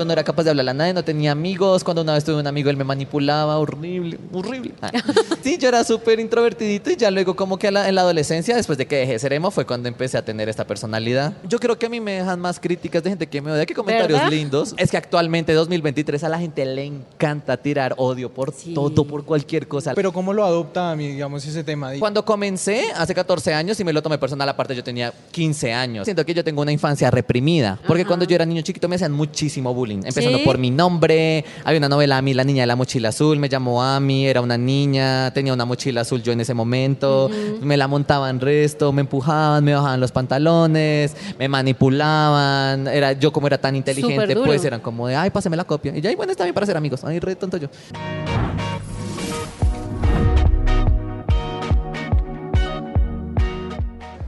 Yo no era capaz de hablar a nadie, no tenía amigos. Cuando una vez tuve un amigo, él me manipulaba, horrible, horrible. Ah. Sí, yo era súper introvertidito y ya luego como que la- en la adolescencia, después de que dejé de ser emo, fue cuando empecé a tener esta personalidad. Yo creo que a mí me dejan más críticas de gente que me odia que comentarios ¿Verdad? lindos. Es que actualmente, 2023, a la gente le encanta tirar odio por Sí. todo, por cualquier cosa. Pero ¿cómo lo adopta a mí, digamos, ese tema? Cuando comencé, hace 14 años, y me lo tomé personal, aparte yo tenía 15 años. Siento que yo tengo una infancia reprimida, porque Ajá. cuando yo era niño chiquito me hacían muchísimo bullying, empezando ¿Sí? por mi nombre. Había una novela, Ami, la niña de la mochila azul, me llamó Ami, era una niña, tenía una mochila azul yo en ese momento, me la montaban resto, me empujaban, me bajaban los pantalones, me manipulaban. Era, yo como era tan inteligente, pues eran como de, ay, pásame la copia. Y ya, "Ay, bueno, está bien para ser amigos. Ay, re tonto yo.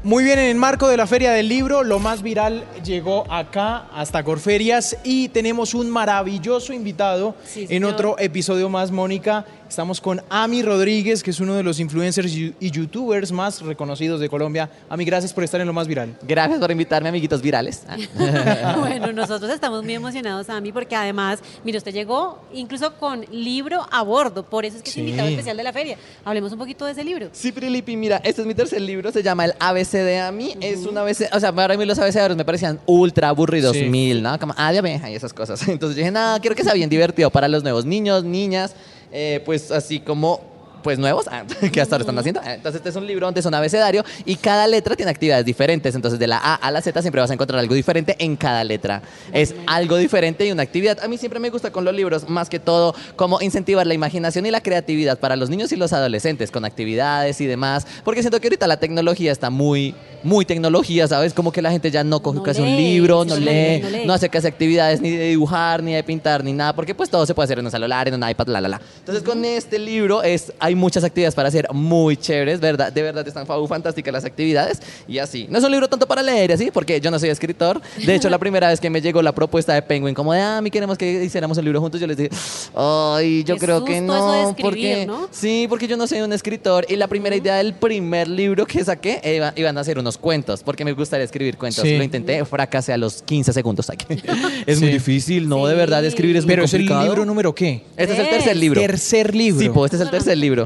Muy bien, en el marco de la Feria del Libro, lo más viral llegó acá hasta Corferias y tenemos un maravilloso invitado Sí, en otro episodio más, Mónica. Estamos con Ami Rodríguez, que es uno de los influencers y youtubers más reconocidos de Colombia. Ami, gracias por estar en lo más viral. Gracias por invitarme, amiguitos virales. Ah. Bueno, nosotros estamos muy emocionados, Ami, porque además, mire, usted llegó incluso con libro a bordo, por eso es que Sí. es invitado especial de la feria. Hablemos un poquito de ese libro. Sí, Prilipi, mira, este es mi tercer libro, se llama El ABC de Ami. Es un ABC, o sea, para mí los abecedarios me parecían ultra aburridos, Sí. mil, ¿no? Como A de abeja y esas cosas. Entonces dije, nada, quiero que sea bien divertido para los nuevos niños, niñas, eh, pues así como pues nuevos, ah, que hasta ahora están haciendo. Entonces este es un libro donde es un abecedario y cada letra tiene actividades diferentes. Entonces de la A a la Z siempre vas a encontrar algo diferente en cada letra. Es algo diferente y una actividad. A mí siempre me gusta con los libros, más que todo, como incentivar la imaginación y la creatividad para los niños y los adolescentes con actividades y demás. Porque siento que ahorita la tecnología está muy, muy tecnología, ¿sabes? Como que la gente ya no coge No casi un lee, libro, sí, no lee, no lee. no hace casi actividades ni de dibujar, ni de pintar, ni nada, porque pues todo se puede hacer en un celular, en un iPad, la, la, la. Entonces con este libro es, hay muchas actividades para hacer muy chéveres, ¿verdad? De verdad están fa- fantásticas las actividades y así. No es un libro tanto para leer así, porque yo no soy escritor. De hecho, la primera vez que me llegó la propuesta de Penguin, como de, ah, mi queremos que hiciéramos un libro juntos, yo les dije, ay, yo Qué creo que susto eso de no, escribir, porque... ¿no? Sí, porque yo no soy un escritor y la primera idea del primer libro que saqué iba- iban a ser unos cuentos, porque me gustaría escribir cuentos. Sí. Lo intenté, fracasé a los 15 segundos. Aquí. Es Sí. muy difícil, ¿no? De verdad, Sí. escribir es muy Pero es el complicado. libro número qué? Este es el tercer libro. Tercer libro. Sí, pues este es el tercer libro.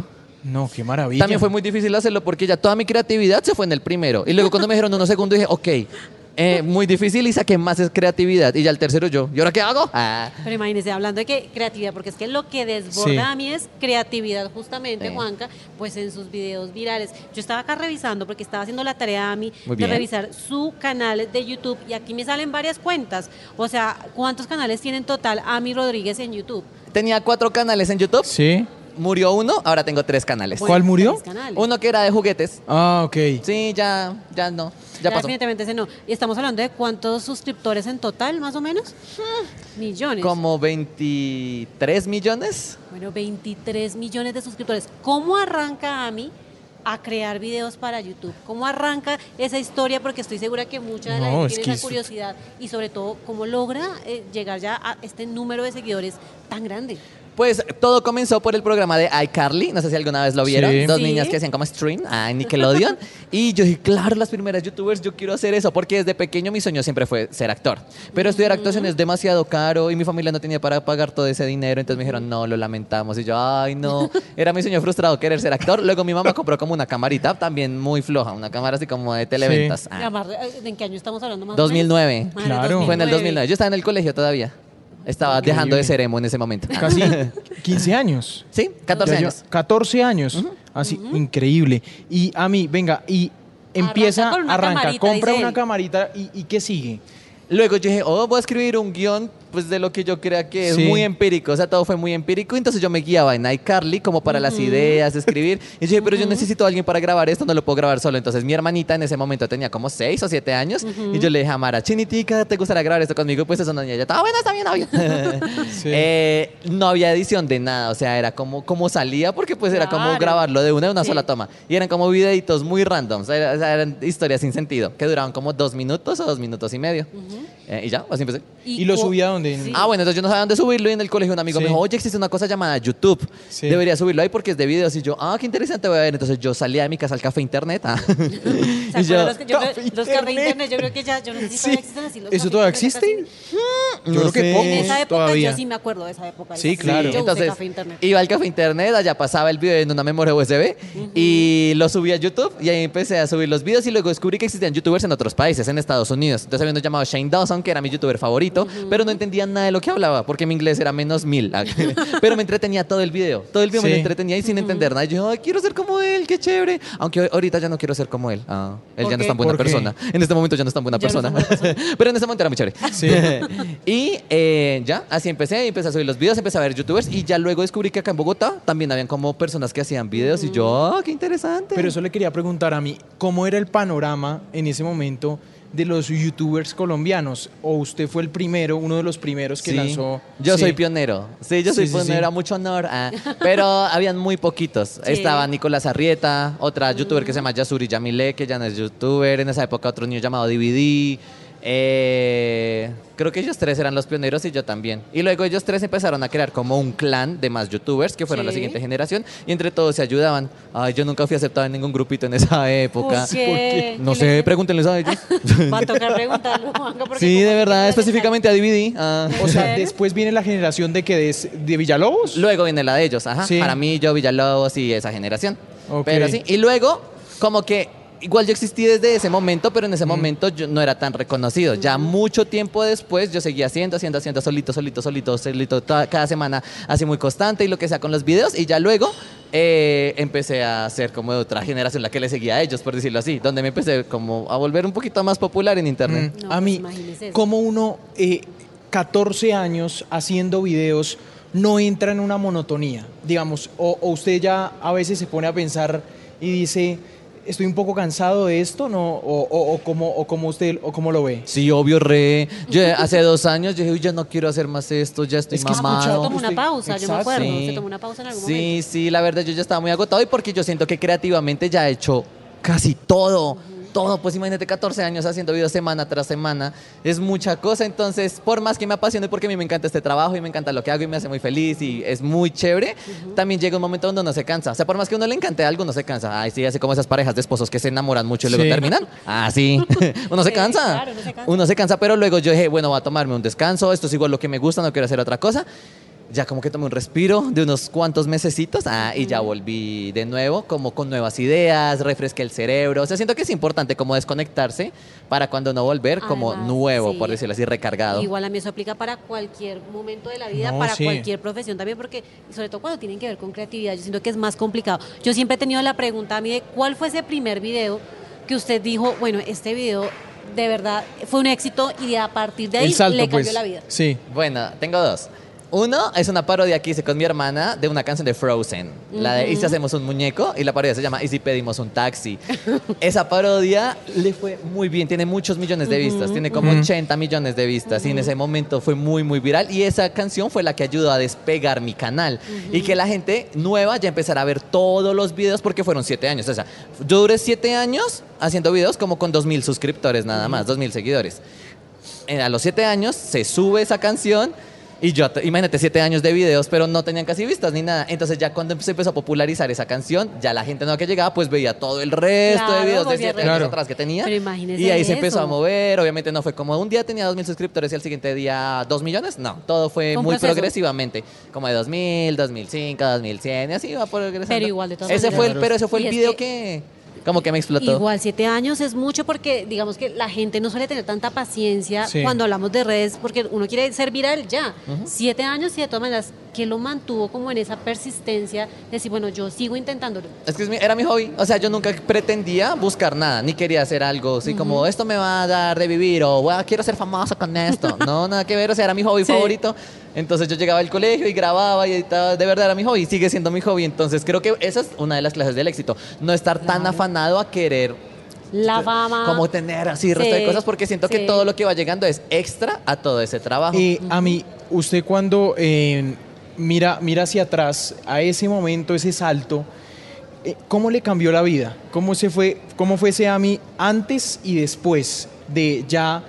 No, qué maravilla. También fue muy difícil hacerlo porque ya toda mi creatividad se fue en el primero. Y luego cuando me dijeron unos segundos dije, ok, eh, muy difícil y saqué más es creatividad. Y ya el tercero yo. ¿Y ahora qué hago? Ah. Pero imagínese, hablando de que creatividad, porque es que lo que desborda Sí. a mí es creatividad justamente, Sí. Juanca, pues en sus videos virales. Yo estaba acá revisando, porque estaba haciendo la tarea a mí Muy de bien. revisar su canal de YouTube y aquí me salen varias cuentas. O sea, ¿cuántos canales tiene en total Ami Rodríguez en YouTube? Tenía cuatro canales en YouTube. Sí. Murió uno, ahora tengo tres canales. ¿Cuál murió? tres canales. Uno que era de juguetes. Ah, ok. Sí, ya, ya no. Ya pasó. Definitivamente ese no. Y estamos hablando de cuántos suscriptores en total, más o menos. Millones. Como 23 millones. Bueno, 23 millones de suscriptores. ¿Cómo arranca Ami a crear videos para YouTube? ¿Cómo arranca esa historia? Porque estoy segura que mucha de la No, gente es tiene que esa es- curiosidad y sobre todo, ¿cómo logra eh, llegar ya a este número de seguidores tan grande? Pues todo comenzó por el programa de iCarly, no sé si alguna vez lo vieron, Sí. dos Sí. niñas que hacían como stream a Nickelodeon y yo dije, claro, las primeras youtubers, yo quiero hacer eso, porque desde pequeño mi sueño siempre fue ser actor, pero estudiar actuación es demasiado caro y mi familia no tenía para pagar todo ese dinero, entonces me dijeron, no, lo lamentamos y yo, ay, no, era mi sueño frustrado querer ser actor, luego mi mamá compró como una camarita también muy floja, una cámara así como de televentas. Ah. Además, ¿En qué año estamos hablando más o menos? 2009. Ah, Claro. Fue en el 2009, yo estaba en el colegio todavía, estaba Increíble. dejando de ser emo en ese momento. Casi 15 años. Sí, 14 Ya años. lleva 14 años. Así, increíble. Y a mí, venga, y empieza, Arranca arranca, camarita, compra una él. camarita y, y ¿qué sigue? Luego yo dije, oh, voy a escribir un guion pues de lo que yo crea que es Sí. muy empírico, o sea, todo fue muy empírico, entonces yo me guiaba en iCarly como para las ideas, escribir, y yo dije, pero yo necesito a alguien para grabar esto, no lo puedo grabar solo, entonces mi hermanita en ese momento tenía como seis o siete años, y yo le dije a Mara, Chinitica, ¿te gustaría grabar esto conmigo? Pues eso no, y ella, está bueno, está bien, obvio. Sí. Eh, no había edición de nada, o sea, era como, como salía, porque pues era como Claro. grabarlo de una, una Sí. sola toma, y eran como videitos muy random, o sea, eran historias sin sentido, que duraban como dos minutos o dos minutos y medio, Eh, y ya, así empecé. ¿Y, lo subía a dónde? Sí. Ah, bueno, entonces yo no sabía dónde subirlo y en el colegio un amigo Sí. me dijo, oye, existe una cosa llamada YouTube. Sí. Debería subirlo ahí porque es de videos. Y yo, ah, qué interesante, voy a ver. Entonces yo salía de mi casa al café internet. ah. ¿Se y yo, acuerdan los, que- yo creo- los café Internet. Yo creo que ya, yo no sé si Sí. todavía existen así los ¿Eso todavía existe? así. Yo No creo que pocos En esa época todavía. yo sí me acuerdo de esa época. Sí, Yo claro. usé Entonces, café internet. iba al café internet, allá pasaba el video en una memoria USB y lo subí a YouTube y ahí empecé a subir los videos y luego descubrí que existían youtubers en otros países, en Estados Unidos. Entonces había uno llamado Shane Dawson, que era mi youtuber favorito, pero no entendía nada de lo que hablaba porque mi inglés era menos mil. pero me entretenía todo el video. Todo el video me Sí. lo entretenía y sin entender nada. Y yo, ay, quiero ser como él, qué chévere. Aunque ahorita ya no quiero ser como él. Ah, él ¿Por ya no es tan buena persona. En este momento ya no es tan buena Ya persona. pero en ese momento era muy chévere. Sí. y eh, ya, así empecé, empecé a subir los videos, empecé a ver youtubers y ya luego descubrí que acá en Bogotá también habían como personas que hacían videos y yo, ah, qué interesante. Pero eso le quería preguntar a mí, ¿cómo era el panorama en ese momento de los youtubers colombianos? ¿O usted fue el primero, uno de los primeros que Sí, lanzó? Yo Sí. soy pionero. Sí, yo Sí, soy sí, pionero, mucho honor. ah. Pero habían muy poquitos. Estaba Nicolás Arrieta, otra youtuber que se llama Yasuri Yamile, que ya no es youtuber. En esa época otro niño llamado DVD. Eh, creo que ellos tres eran los pioneros y yo también. Y luego ellos tres empezaron a crear como un clan de más youtubers que fueron la siguiente generación y entre todos se ayudaban. Ay, yo nunca fui aceptado en ningún grupito en esa época. ¿Por qué? No ¿Qué sé, les- pregúntenles a ellos. Va a tocar preguntarlo, Juanca, porque sí, de verdad, específicamente a DVD. ah. O sea, después viene la generación de que de, de Villalobos. Luego viene la de ellos, ajá. Sí. Para mí, yo, Villalobos y esa generación. Ok. Pero sí. Y luego, como que. Igual yo existí desde ese momento, pero en ese momento yo no era tan reconocido. Ya mucho tiempo después yo seguía haciendo, haciendo, haciendo, solito, solito, solito, solito, toda- cada semana así muy constante y lo que sea con los videos. Y ya luego eh, empecé a ser como de otra generación, la que le seguía a ellos, por decirlo así. Donde me empecé como a volver un poquito más popular en internet. Mm, No, a pues mí, eso. como uno, eh, 14 años haciendo videos, no entra en una monotonía, digamos, o, o usted ya a veces se pone a pensar y dice, estoy un poco cansado de esto, ¿no? O, o, o como, o como usted, o como lo ve. Sí, obvio, re. Yo hace dos años yo dije, "Uy, ya no quiero hacer más esto, ya estoy Es que mamado. escuchado- tomó una pausa, yo me acuerdo. Sí. Se tomó una pausa en algún Sí, momento. sí, la verdad yo ya estaba muy agotado y porque yo siento que creativamente ya he hecho casi todo. Todo, pues imagínate 14 años haciendo videos semana tras semana, es mucha cosa, entonces por más que me apasione porque a mí me encanta este trabajo y me encanta lo que hago y me hace muy feliz y es muy chévere, también llega un momento donde uno se cansa, o sea, por más que a uno le encante algo, uno se cansa, ay sí, así como esas parejas de esposos que se enamoran mucho y luego Sí. terminan, ah sí, uno se Sí, cansa, claro, uno se cansa. uno se cansa, pero luego yo dije, bueno, voy a tomarme un descanso, esto es igual lo que me gusta, no quiero hacer otra cosa. Ya como que tomé un respiro de unos cuantos mesecitos ah, y ya volví de nuevo, como con nuevas ideas, refresqué el cerebro. O sea, siento que es importante como desconectarse para cuando no volver como Además, nuevo, sí. por decirlo así, recargado. Igual a mí eso aplica para cualquier momento de la vida, No, para sí. cualquier profesión también, porque sobre todo cuando tienen que ver con creatividad, yo siento que es más complicado. Yo siempre he tenido la pregunta a mí de cuál fue ese primer video que usted dijo, bueno, este video de verdad fue un éxito y a partir de ahí salto, le cambió pues. la vida. Sí. Bueno, tengo dos. Uno es una parodia que hice con mi hermana de una canción de Frozen. La de ¿Y si hacemos un muñeco? Y la parodia se llama ¿Y si pedimos un taxi? Esa parodia le fue muy bien, tiene muchos millones de vistas, tiene como 80 millones de vistas y en ese momento fue muy, muy viral. Y esa canción fue la que ayudó a despegar mi canal y que la gente nueva ya empezara a ver todos los videos porque fueron siete años. O sea, yo duré siete años haciendo videos como con 2.000 suscriptores nada más, 2.000 seguidores. Eh, a los siete años se sube esa canción y yo, te- imagínate, siete años de videos, pero no tenían casi vistas ni nada. Entonces ya cuando se empezó a popularizar esa canción, ya la gente nueva que llegaba, pues veía todo el resto Claro, de videos de siete años Claro. atrás que tenía. Pero imagínese y ahí se empezó a mover. Obviamente no fue como un día tenía dos mil suscriptores y al siguiente día dos millones. No, todo fue muy proceso. progresivamente. Como de 2000, 2005, 2100 y así iba progresando. Pero igual, de todas ese maneras. fue el, Pero ese fue Y el es video que- que... como que me explotó. Igual, siete años es mucho porque digamos que la gente no suele tener tanta paciencia Sí. cuando hablamos de redes porque uno quiere ser viral ya. Siete años y de todas maneras, que lo mantuvo como en esa persistencia? de Decir, bueno, yo sigo intentándolo. Es que es mi- era mi hobby. O sea, yo nunca pretendía buscar nada, ni quería hacer algo así como esto me va a dar de vivir o "Bueno, quiero ser famoso con esto. No, nada que ver. O sea, era mi hobby Sí. favorito. Entonces yo llegaba al colegio y grababa y editaba. De verdad era mi hobby. Sigue siendo mi hobby. Entonces creo que esa es una de las clases del éxito. No estar tan afanado a querer La fama. como tener así resto de cosas porque siento que todo lo que va llegando es extra a todo ese trabajo. Eh, a mí, usted cuando eh, mira, mira hacia atrás, a ese momento, ese salto, eh, ¿cómo le cambió la vida? ¿Cómo, se fue, ¿Cómo fue ese AMI antes y después de ya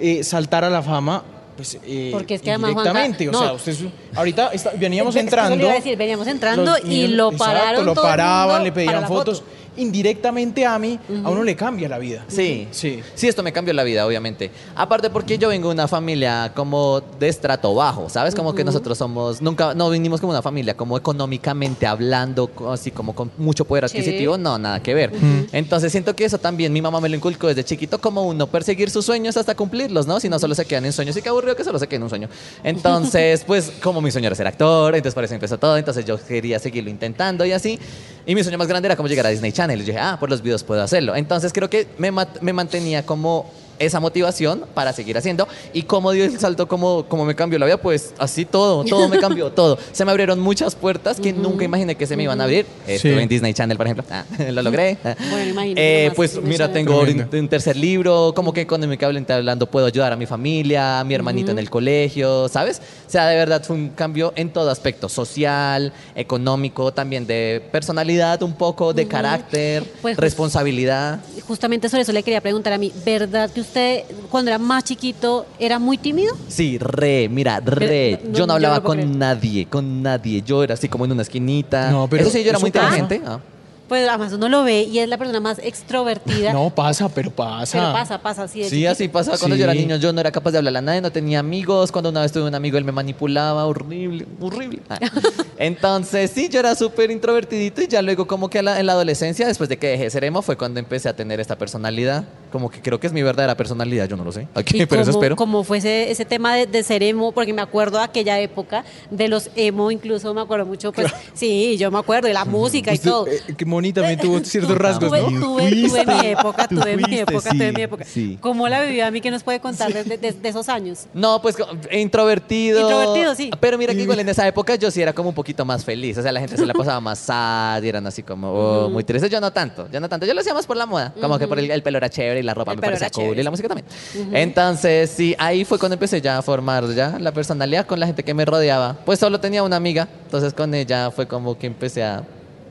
eh, saltar a la fama? Pues, eh, Porque es que además, indirectamente, Juanca, o sea, no. usted ahorita está- veníamos Eso le entrando. iba a decir, veníamos entrando los y lo exacto, pararon lo todo el paraban, mundo le pedían fotos. foto. Indirectamente a mí, a uno le cambia la vida. Sí. Sí. Sí, esto me cambió la vida, obviamente. Aparte porque yo vengo de una familia como de estrato bajo, ¿sabes? Como que nosotros somos, nunca, no vinimos como una familia, como económicamente hablando, así como con mucho poder Sí. adquisitivo, no, nada que ver. Entonces siento que eso también mi mamá me lo inculcó desde chiquito, como uno perseguir sus sueños hasta cumplirlos, ¿no? Si no solo se quedan en sueños, y qué aburrido que solo se queden en un sueño. Entonces, pues como mi sueño era ser actor, entonces por eso empezó todo, entonces yo quería seguirlo intentando y así. Y mi sueño más grande era como llegar a Disney Channel. Y yo dije, ah, por los videos puedo hacerlo. Entonces creo que me mantenía como esa motivación para seguir haciendo. Y cómo dio el salto, cómo, cómo me cambió la vida, pues así todo, todo me cambió, todo. Se me abrieron muchas puertas que nunca imaginé que se me iban a abrir. Estuve Sí. en Disney Channel, por ejemplo. Ah, lo logré. Bueno, imagínate Eh, pues mira, tengo un, un tercer libro, como que económicamente hablando puedo ayudar a mi familia, a mi hermanito en el colegio, ¿sabes? O sea, de verdad fue un cambio en todo aspecto, social, económico, también de personalidad un poco, de carácter, Pues, responsabilidad. Justamente sobre eso le quería preguntar a mí, ¿verdad que usted cuando era más chiquito era muy tímido? Sí, re, mira, re. Pero, no, yo no hablaba no con creer. nadie, con nadie. Yo era así como en una esquinita. No, pero Eso sí, yo era muy pasa. inteligente. ah. Pues además uno lo ve y es la persona más extrovertida. No, pasa, pero pasa. Pero pasa, pasa Sí, chiquito. así pasaba cuando yo era Sí. niño. Yo no era capaz de hablar a nadie, no tenía amigos. Cuando una vez tuve un amigo, él me manipulaba, horrible, horrible. Ah. Entonces, sí, yo era súper introvertidito y ya luego como que la- en la adolescencia, después de que dejé de ser emo, fue cuando empecé a tener esta personalidad. Como que creo que es mi verdadera personalidad, yo no lo sé. Aquí, Y pero eso espero. cómo fue ese, ese tema de, de ser emo, porque me acuerdo de aquella época de los emo, incluso me acuerdo mucho, pues sí, yo me acuerdo de la música y Usted, todo. eh, que Moni también tuvo ciertos rasgos, tuve, ¿no? tuve, tuve mi época, tuve mi época, tuve sí, mi época. sí. ¿Cómo la vivió a mí? que nos puede contar de, de- de esos años? No, pues introvertido. Introvertido, sí. Pero mira que igual en esa época yo sí era como un poquito más feliz. O sea, la gente se la pasaba más sad y eran así como oh, muy tristes. Yo no tanto, yo no tanto. Yo lo hacía más por la moda. Como que por el, el pelo era chévere y la ropa El me parecía cool chévere, y la música también. Entonces, sí, ahí fue cuando empecé ya a formar ya la personalidad con la gente que me rodeaba. Pues solo tenía una amiga. Entonces con ella fue como que empecé a,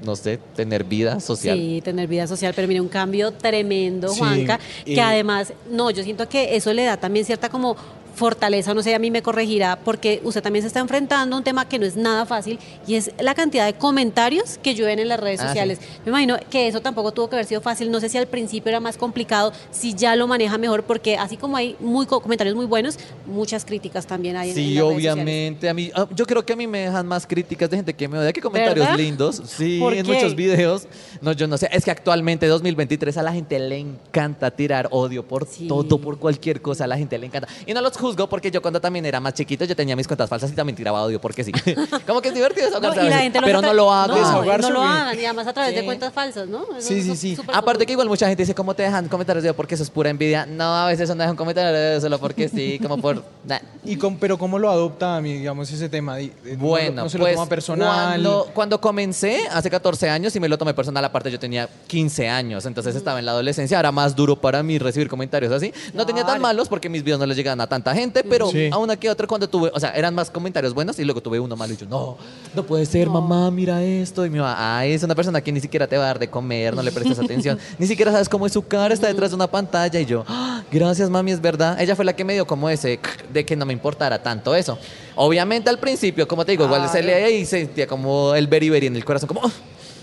no sé, tener vida social. Sí, tener vida social, pero mire, un cambio tremendo, Sí, Juanca, y- que además, no, yo siento que eso le da también cierta como fortaleza, no sé, a mí me corregirá, porque usted también se está enfrentando a un tema que no es nada fácil y es la cantidad de comentarios que llueven en las redes Ah, sociales. Me imagino que eso tampoco tuvo que haber sido fácil, no sé si al principio era más complicado, si ya lo maneja mejor, porque así como hay muy co- comentarios muy buenos, muchas críticas también hay en, en Sí, las redes sociales. obviamente. A mí, ah, yo creo que a mí me dejan más críticas de gente que me odia que comentarios ¿Verdad? lindos. Sí, ¿Por en muchos videos. No, yo no sé. Es que actualmente, 2023, a la gente le encanta tirar odio por Sí. todo, por cualquier cosa. A la gente le encanta. Y no los juzgo porque yo cuando también era más chiquito, yo tenía mis cuentas falsas y también tiraba odio porque sí. Como que es divertido No, desahogarse a veces, lo Pero no lo hago. No, no lo hagan, y además a través de Sí. cuentas falsas, ¿no? Eso Sí, sí, sí. Aparte común. que igual mucha gente dice, ¿cómo te dejan comentarios de odio? Porque eso es pura envidia. No, a veces no dejan comentarios de solo porque sí, como por... nah. Y con- pero ¿cómo lo adopta, mi- digamos, ese tema? Eh, no Bueno, no, se pues lo toma personal. Cuando, cuando comencé, hace 14 años, y me lo tomé personal, aparte yo tenía 15 años, entonces estaba en la adolescencia, era más duro para mí recibir comentarios así. No tenía tan Claro. malos porque mis videos no les llegaban a tanta gente, pero Sí. a una que otra cuando tuve, o sea, eran más comentarios buenos y luego tuve uno malo y yo, no, no puede ser, mamá, mira esto. Y mi mamá, ay, es una persona que ni siquiera te va a dar de comer, no le prestas atención, ni siquiera sabes cómo es su cara, está detrás de una pantalla. Y yo, "Ah, gracias, mami, es verdad. Ella fue la que me dio como ese de que no me importara tanto eso. Obviamente al principio, como te digo, igual se leía y sentía como el beriberi en el corazón, como, "Ah,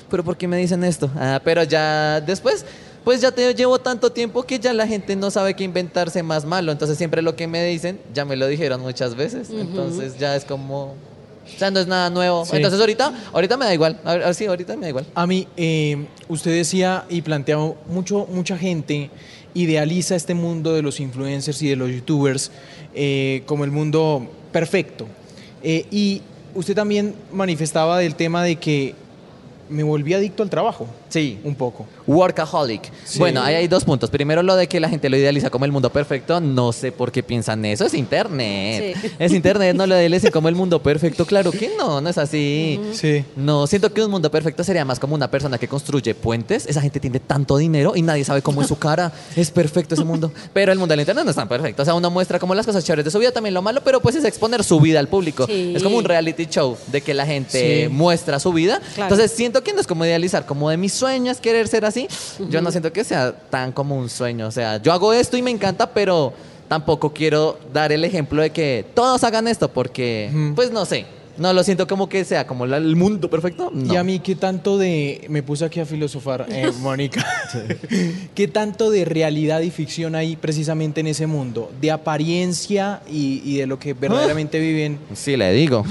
pero ¿por qué me dicen esto? Ah, pero ya después, pues ya te llevo tanto tiempo que ya la gente no sabe qué inventarse más malo. Entonces siempre lo que me dicen, ya me lo dijeron muchas veces. Entonces ya es como, o sea, no es nada nuevo. Sí. Entonces ahorita, ahorita me da igual. A ver, sí, ahorita me da igual. A mí, eh, usted decía y planteaba mucho, mucha gente idealiza este mundo de los influencers y de los youtubers eh, como el mundo perfecto. Eh, y usted también manifestaba del tema de que me volví adicto al trabajo, Sí. un poco. Workaholic. Sí. Bueno, ahí hay dos puntos. Primero, lo de que la gente lo idealiza como el mundo perfecto. No sé por qué piensan eso. Es internet. Sí. Es internet, no lo idealicen como el mundo perfecto. Claro que no, no es así. Sí. No, siento que un mundo perfecto sería más como una persona que construye puentes. Esa gente tiene tanto dinero y nadie sabe cómo es su cara. Es perfecto ese mundo. Pero el mundo del internet no es tan perfecto. O sea, uno muestra como las cosas chéveres de su vida, también lo malo, pero pues es exponer su vida al público. Sí. Es como un reality show de que la gente Sí. muestra su vida. Claro. Entonces siento que no es como idealizar, como de mis sueños querer ser así. Yo no siento que sea tan como un sueño. O sea, yo hago esto y me encanta, pero tampoco quiero dar el ejemplo de que todos hagan esto porque, pues no sé, no lo siento como que sea como la- el mundo perfecto. No. Y a mí, ¿qué tanto de... Me puse aquí a filosofar, eh, Mónica. ¿Qué tanto de realidad y ficción hay precisamente en ese mundo? De apariencia y, y de lo que verdaderamente viven. Sí, le digo.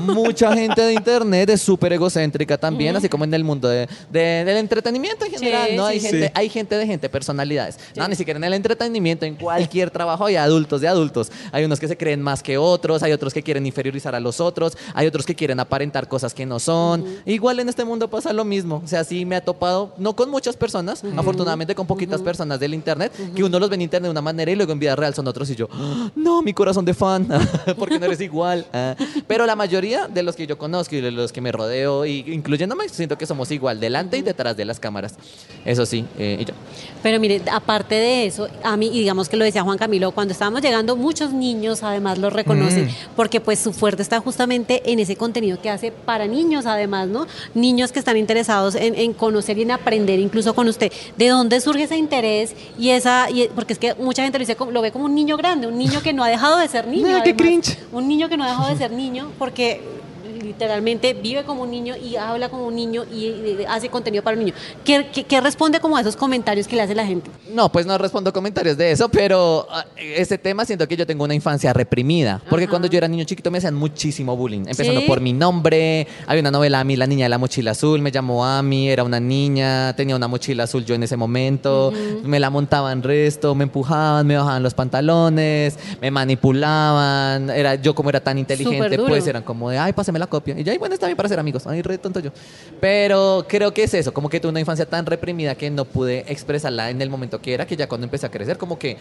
Mucha gente de internet es súper egocéntrica también, así como en el mundo de, de- del entretenimiento en Sí, general, ¿no? sí, hay, sí. gente, Sí. hay gente de gente, personalidades. No, ni siquiera en el entretenimiento, en cualquier trabajo hay adultos de adultos. Hay unos que se creen más que otros, hay otros que quieren inferiorizar a los otros, hay otros que quieren aparentar cosas que no son. Igual en este mundo pasa lo mismo. O sea, sí me ha topado, no con muchas personas, afortunadamente con poquitas personas del internet, que uno los ve en internet de una manera y luego en vida real son otros y yo, "Ah, no, mi corazón de fan, porque no eres igual. Ah. Pero la mayoría de los que yo conozco y de los que me rodeo, y incluyéndome, siento que somos igual, delante y detrás de las cámaras. Eso sí, eh, y yo. Pero mire, aparte de eso, a mí, y digamos que lo decía Juan Camilo, cuando estábamos llegando, muchos niños además lo reconocen, Mm. porque pues su fuerte está justamente en ese contenido que hace para niños además, ¿no? Niños que están interesados en, en conocer y en aprender incluso con usted. ¿De dónde surge ese interés? Y esa, y- porque es que mucha gente lo, dice, como- lo ve como un niño grande, un niño que no ha dejado de ser niño. Qué cringe. Un niño que no ha dejado de ser niño porque literalmente vive como un niño y habla como un niño y, hace contenido para un niño. ¿Qué, qué- qué responde como a esos comentarios que le hace la gente? No, pues no respondo comentarios de eso, pero ese tema siento que yo tengo una infancia reprimida. Porque Ajá. cuando yo era niño chiquito me hacían muchísimo bullying. Empezando ¿Sí? por mi nombre. Había una novela Ami, la niña de la mochila azul. Me llamó Ami, era una niña. Tenía una mochila azul yo en ese momento. Me la montaban resto, me empujaban, me bajaban los pantalones, me manipulaban. Era, yo como era tan inteligente, pues eran como de, ay, pásame la Y ya, "Ay, bueno, está bien para ser amigos. Ay, re tonto yo. Pero creo que es eso, como que tuve una infancia tan reprimida que no pude expresarla en el momento que era, que ya cuando empecé a crecer, como que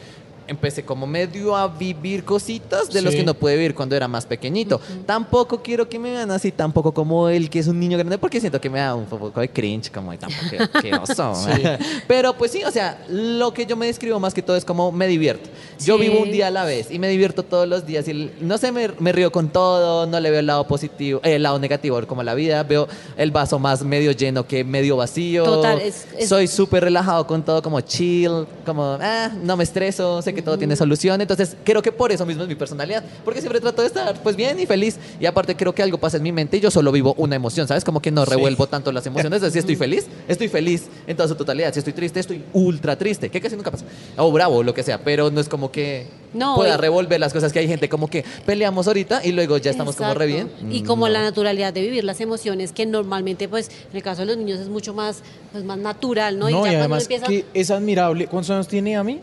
empecé como medio a vivir cositas de los Sí. que no pude vivir cuando era más pequeñito. Tampoco quiero que me vean así, tampoco como el que es un niño grande, porque siento que me da un poco de cringe, como de tampoco que, oso. Pero pues sí, o sea, lo que yo me describo más que todo es como me divierto. Yo Sí. vivo un día a la vez y me divierto todos los días y no sé, me, me río con todo, no le veo el lado positivo, eh, el lado negativo como la vida, veo el vaso más medio lleno que medio vacío. Total, es- es- Soy súper relajado con todo, como chill, como, ah, no me estreso, sé que todo tiene solución. Entonces, creo que por eso mismo es mi personalidad, porque siempre trato de estar, pues, bien y feliz. Y aparte, creo que algo pasa en mi mente y yo solo vivo una emoción, ¿sabes? Como que no Sí. revuelvo tanto las emociones. Si estoy feliz, estoy feliz en toda su totalidad. Si estoy triste, estoy ultra triste, que casi nunca pasa. O bravo, lo que sea, pero no es como que No, pueda y- revolver las cosas que hay gente como que peleamos ahorita y luego ya estamos como re bien. Exacto. Y como No. la naturalidad de vivir las emociones que normalmente, pues, en el caso de los niños es mucho más, pues, más natural, ¿no? No, y, ya cuando además empieza que es admirable. ¿Cuántos años tiene a mí?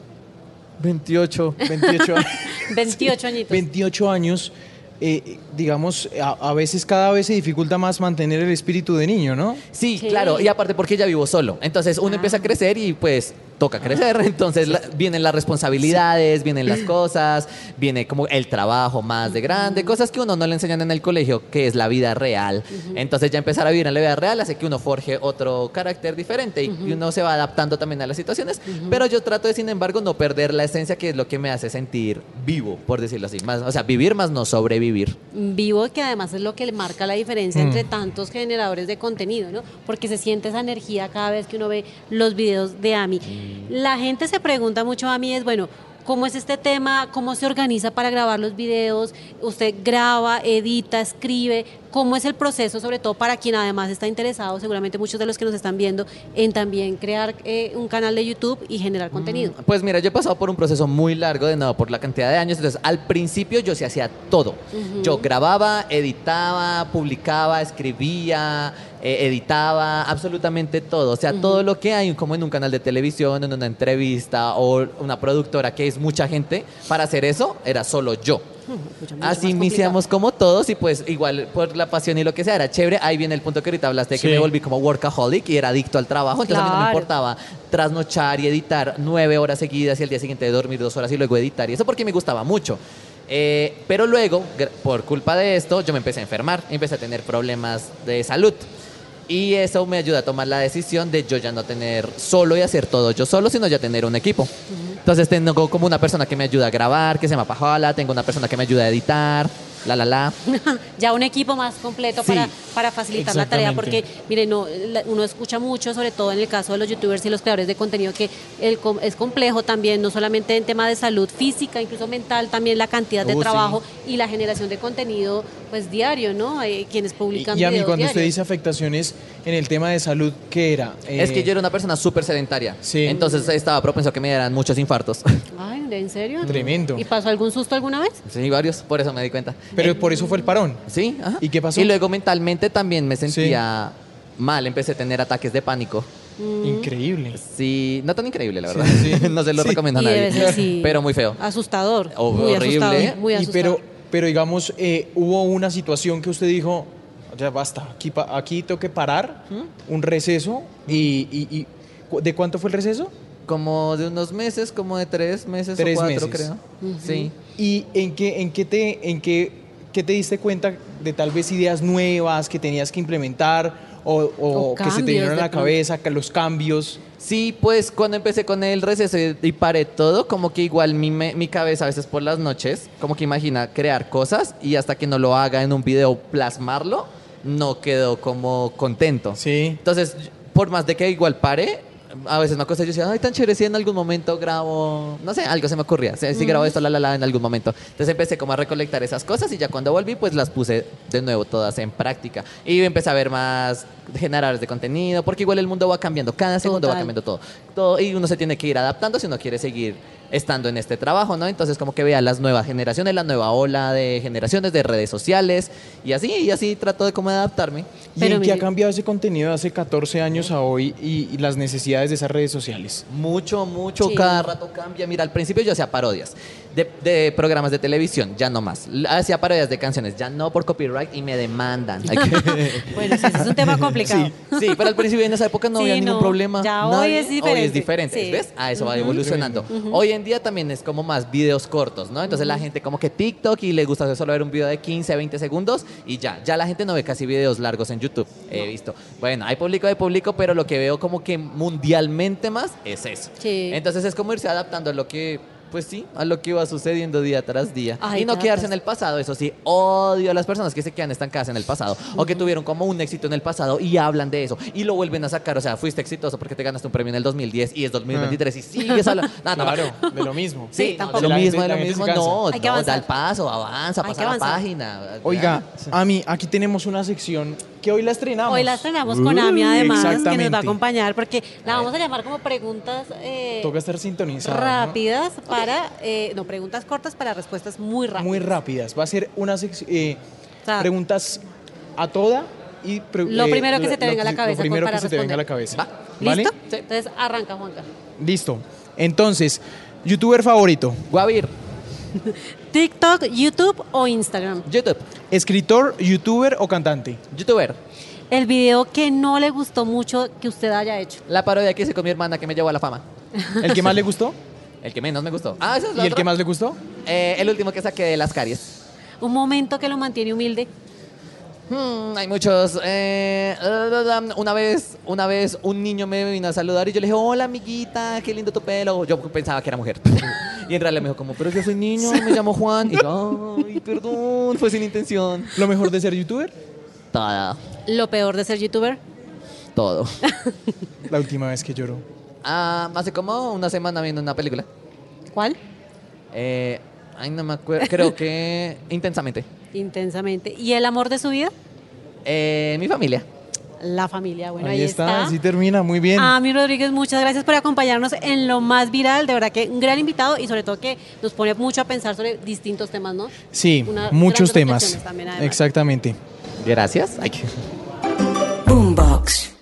28. 28 años. 28 añitos. 28 años. eh, digamos, a, a veces cada vez se dificulta más mantener el espíritu de niño, ¿no? Sí, Sí. claro, y aparte porque ya vivo solo. Entonces uno Ah. empieza a crecer y pues toca crecer. Entonces la- vienen las responsabilidades, vienen las cosas, viene como el trabajo más de grande, cosas que uno no le enseñan en el colegio, que es la vida real. Entonces ya empezar a vivir en la vida real hace que uno forje otro carácter diferente y, y uno se va adaptando también a las situaciones. Pero yo trato de, sin embargo, no perder la esencia que es lo que me hace sentir vivo, por decirlo así. Más, o sea, vivir más no sobrevivir. Vivo que además es lo que le marca la diferencia Mm. entre tantos generadores de contenido, ¿no? Porque se siente esa energía cada vez que uno ve los videos de Ami. La gente se pregunta mucho a mí es, bueno, ¿cómo es este tema? ¿Cómo se organiza para grabar los videos? ¿Usted graba, edita, escribe? ¿Cómo es el proceso, sobre todo para quien además está interesado, seguramente muchos de los que nos están viendo, en también crear eh, un canal de YouTube y generar contenido? Pues mira, yo he pasado por un proceso muy largo de nuevo por la cantidad de años. Entonces, al principio yo sí hacía todo. Yo grababa, editaba, publicaba, escribía, eh, editaba, absolutamente todo. O sea, todo lo que hay como en un canal de televisión, en una entrevista o una productora que es mucha gente, para hacer eso era solo yo. Así iniciamos como todos y pues igual por la pasión y lo que sea era chévere. Ahí viene el punto que ahorita hablaste, de que Sí. me volví como workaholic y era adicto al trabajo. Entonces a mí no me importaba trasnochar y editar nueve horas seguidas y al día siguiente dormir dos horas y luego editar. Y eso porque me gustaba mucho. Eh, pero luego, por culpa de esto, yo me empecé a enfermar, empecé a tener problemas de salud. Y eso me ayuda a tomar la decisión de yo ya no tener solo y hacer todo yo solo, sino ya tener un equipo. Entonces tengo como una persona que me ayuda a grabar, que se llama Pajola, tengo una persona que me ayuda a editar. La la la. ya un equipo más completo Sí. para, para facilitar la tarea, porque, mire, no, la- uno escucha mucho, sobre todo en el caso de los youtubers y los creadores de contenido, que el, com- es complejo también, no solamente en tema de salud física, incluso mental, también la cantidad de Uh, sí. trabajo y la generación de contenido, pues diario, ¿no? Eh, quienes publican y a mí cuando usted dice afectaciones en el tema de salud, ¿qué era? Es que Eh, yo era una persona súper sedentaria. Sí. Entonces estaba propenso a que me dieran muchos infartos. Ay, ¿en serio? Tremendo. ¿Y pasó algún susto alguna vez? sí, varios, por eso me di cuenta. Pero por eso fue el parón. Sí, ajá. ¿Y qué pasó? Y luego mentalmente también me sentía mal, empecé a tener ataques de pánico. Increíble. Sí, no tan increíble, la verdad. Sí, sí. no se lo Sí. recomiendo a Y nadie. ser, sí. Pero muy feo. Asustador. Oh, muy horrible. asustador. Muy Y asustador. pero, pero digamos, eh, hubo una situación que usted dijo, ya basta, aquí, pa- aquí tengo que parar, un receso, y, y- y- ¿cu- ¿de cuánto fue el receso? Como de unos meses, como de tres meses Tres o cuatro, meses. creo. Sí. ¿Y en qué, en qué te, en qué, qué te diste cuenta de tal vez ideas nuevas que tenías que implementar o, o O que se te cambios vinieron a la cabeza, que los cambios? Sí, pues cuando empecé con el receso y paré todo, como que igual mi, mi cabeza a veces por las noches, como que imagina crear cosas y hasta que no lo haga en un video plasmarlo, no quedo como contento. Sí. Entonces, por más de que igual pare, a veces me acuerdo y yo decía, ay, tan chévere, si en algún momento grabo, no sé, algo se me ocurría, si, si grabo esto, la, la, la, en algún momento. Entonces empecé como a recolectar esas cosas y ya cuando volví, pues las puse de nuevo todas en práctica. Y empecé a ver más generadores de contenido, porque igual el mundo va cambiando, cada segundo va cambiando todo. todo. Y uno se tiene que ir adaptando si uno quiere seguir estando en este trabajo, ¿no? Entonces como que vea las nuevas generaciones, la nueva ola de generaciones de redes sociales y así, y así trato de como de adaptarme. ¿Y Pero en qué ha cambiado ese contenido de hace 14 años a hoy y, y las necesidades de esas redes sociales? Mucho, mucho, Sí. cada rato cambia. Mira, al principio yo hacía parodias de, de programas de televisión, ya no más. Hacía parodias de canciones, ya no por copyright y me demandan. Bueno, sí, es un tema complicado. Sí, pero al principio en esa época no Sí, había ningún no. problema. Ya hoy es Hoy diferente. es diferente, Sí. ¿ves? A eso va evolucionando. Hoy en día también es como más videos cortos, ¿no? Entonces la gente como que TikTok y le gusta solo ver un video de 15, 20 segundos y ya. Ya la gente no ve casi videos largos en YouTube, he visto. Bueno, hay público, hay público, pero lo que veo como que mundialmente más es eso. Sí. Entonces es como irse adaptando a lo que, pues sí, a lo que va sucediendo día tras día. Ay, y no quedarse tras- en el pasado, eso sí, odio a las personas que se quedan estancadas en el pasado o que tuvieron como un éxito en el pasado y hablan de eso y lo vuelven a sacar, o sea, fuiste exitoso porque te ganaste un premio en el 2010 y es 2023 y sigues hablando. No, no, Claro, de lo mismo. Sí, Sí, tampoco. de lo mismo, de lo mismo, no, Hay que no, da avanzar. el paso, avanza, Hay pasa que la página. Oiga, a mí, aquí tenemos una sección que hoy la estrenamos. Hoy la estrenamos con Ami, además, que nos va a acompañar, porque la vamos a llamar como preguntas eh, Toca estar sintonizado. ¿no? rápidas para, eh, no, preguntas cortas para respuestas muy rápidas. Muy rápidas. Va a ser una sección. eh, O sea, preguntas a toda y. pre- Lo eh, primero que se te venga a la cabeza Lo primero para que se te venga a la cabeza. Va. ¿Vale? ¿Listo? Sí. Entonces arranca, Juanca. Listo. Entonces, youtuber favorito, Guavir, TikTok, YouTube o Instagram. YouTube, escritor, youtuber o cantante. youtuber. El video que no le gustó mucho que usted haya hecho. La parodia que hice con mi hermana que me llevó a la fama. ¿El que más le gustó? El que menos me gustó. Ah, esa es ¿Y el que más le gustó? Eh, el último que saqué de las caries. Un momento que lo mantiene humilde. Hmm, hay muchos. eh, una vez, una vez un niño me vino a saludar y yo le dije, hola amiguita, qué lindo tu pelo. Yo pensaba que era mujer. y en realidad me dijo como, pero yo soy niño, me llamo Juan. Y yo, ay, perdón, fue sin intención. ¿Lo mejor de ser youtuber? Todo, Lo peor de ser youtuber. todo. La última vez que lloró. Ah, hace como una semana viendo una película. ¿Cuál? Eh, ay, no me acuerdo. Creo que intensamente. Intensamente. ¿Y el amor de su vida? Eh, mi familia. La familia. Bueno, ahí, ahí está, así termina, muy bien. Ami Rodríguez, muchas gracias por acompañarnos en lo más viral. De verdad que un gran invitado y sobre todo que nos pone mucho a pensar sobre distintos temas, ¿no? sí, muchos temas. también. Exactamente. Gracias. Ay, Boombox.